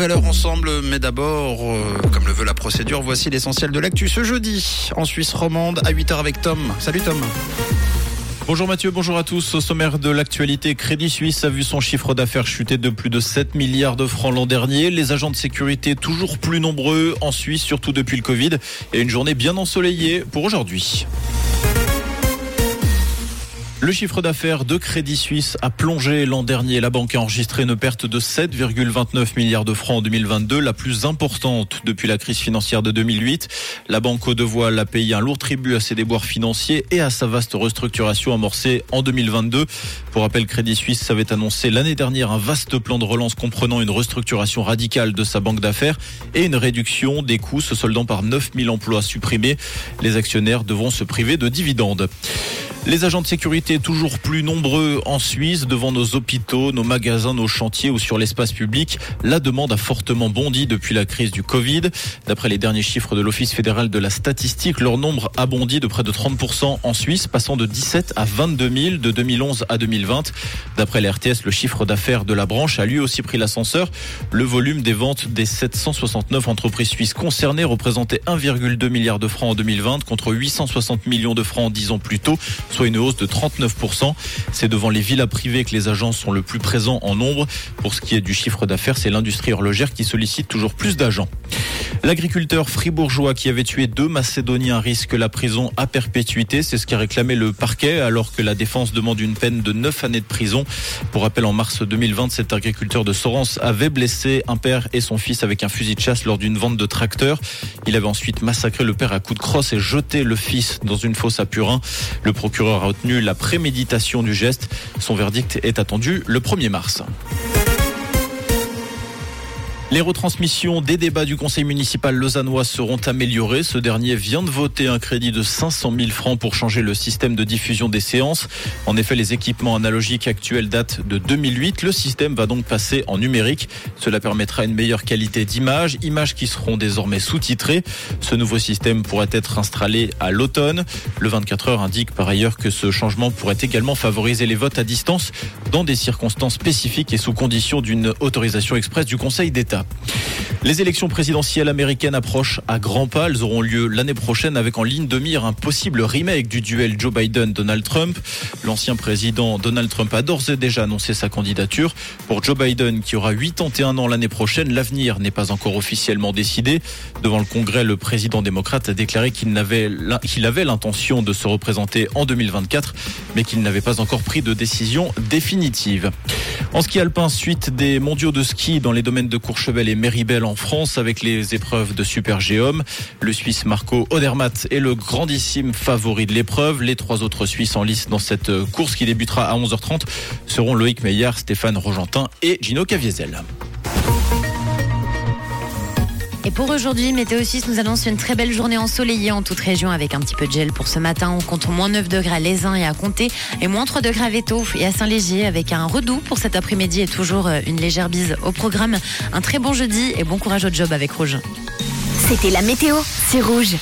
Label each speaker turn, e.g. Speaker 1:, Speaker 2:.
Speaker 1: nouvelle ensemble, mais d'abord, euh, comme le veut la procédure, voici l'essentiel de l'actu ce jeudi en Suisse romande à 8h avec Tom. Salut Tom.
Speaker 2: Bonjour Mathieu, bonjour à tous. Au sommaire de l'actualité, Crédit Suisse a vu son chiffre d'affaires chuter de plus de 7 milliards de francs l'an dernier. Les agents de sécurité toujours plus nombreux en Suisse, surtout depuis le Covid, et une journée bien ensoleillée pour aujourd'hui. Le chiffre d'affaires de Crédit Suisse a plongé l'an dernier. La banque a enregistré une perte de 7,29 milliards de francs en 2022, la plus importante depuis la crise financière de 2008. La banque au devoir a payé un lourd tribut à ses déboires financiers et à sa vaste restructuration amorcée en 2022. Pour rappel, Crédit Suisse avait annoncé l'année dernière un vaste plan de relance comprenant une restructuration radicale de sa banque d'affaires et une réduction des coûts se soldant par 9000 emplois supprimés. Les actionnaires devront se priver de dividendes. Les agents de sécurité toujours plus nombreux en Suisse, devant nos hôpitaux, nos magasins, nos chantiers ou sur l'espace public. La demande a fortement bondi depuis la crise du Covid. D'après les derniers chiffres de l'Office fédéral de la statistique, leur nombre a bondi de près de 30% en Suisse, passant de 17 à 22 000 de 2011 à 2020. D'après l'RTS, le chiffre d'affaires de la branche a lui aussi pris l'ascenseur. Le volume des ventes des 769 entreprises suisses concernées représentait 1,2 milliard de francs en 2020 contre 860 millions de francs 10 ans plus tôt soit une hausse de 39%. C'est devant les villas privées que les agences sont le plus présents en nombre. Pour ce qui est du chiffre d'affaires, c'est l'industrie horlogère qui sollicite toujours plus d'agents. L'agriculteur fribourgeois qui avait tué deux Macédoniens risque la prison à perpétuité. C'est ce qu'a réclamé le parquet alors que la défense demande une peine de 9 années de prison. Pour rappel, en mars 2020, cet agriculteur de Sorens avait blessé un père et son fils avec un fusil de chasse lors d'une vente de tracteur. Il avait ensuite massacré le père à coups de crosse et jeté le fils dans une fosse à Purin. Le procureur a retenu la préméditation du geste. Son verdict est attendu le 1er mars. Les retransmissions des débats du conseil municipal lausannois seront améliorées. Ce dernier vient de voter un crédit de 500 000 francs pour changer le système de diffusion des séances. En effet, les équipements analogiques actuels datent de 2008. Le système va donc passer en numérique. Cela permettra une meilleure qualité d'image, images qui seront désormais sous-titrées. Ce nouveau système pourrait être installé à l'automne. Le 24 heures indique par ailleurs que ce changement pourrait également favoriser les votes à distance dans des circonstances spécifiques et sous condition d'une autorisation express du Conseil d'État. Les élections présidentielles américaines approchent à grands pas. Elles auront lieu l'année prochaine avec en ligne de mire un possible remake du duel Joe Biden-Donald Trump. L'ancien président Donald Trump a d'ores et déjà annoncé sa candidature. Pour Joe Biden, qui aura 81 ans l'année prochaine, l'avenir n'est pas encore officiellement décidé. Devant le Congrès, le président démocrate a déclaré qu'il avait l'intention de se représenter en 2024, mais qu'il n'avait pas encore pris de décision définitive. En ski alpin, suite des mondiaux de ski dans les domaines de Courchevel et Méribel en France avec les épreuves de Super Géum. Le Suisse Marco Odermatt est le grandissime favori de l'épreuve. Les trois autres Suisses en lice dans cette course qui débutera à 11h30 seront Loïc Meillard, Stéphane Rogentin et Gino Caviezel.
Speaker 3: Pour aujourd'hui, Météo 6 nous annonce une très belle journée ensoleillée en toute région avec un petit peu de gel pour ce matin. On compte moins 9 degrés à Lézin et à Comté et moins 3 degrés à Véto et à Saint-Légier avec un redout pour cet après-midi et toujours euh, une légère bise au programme. Un très bon jeudi et bon courage au job avec Rouge.
Speaker 4: C'était la météo, c'est Rouge.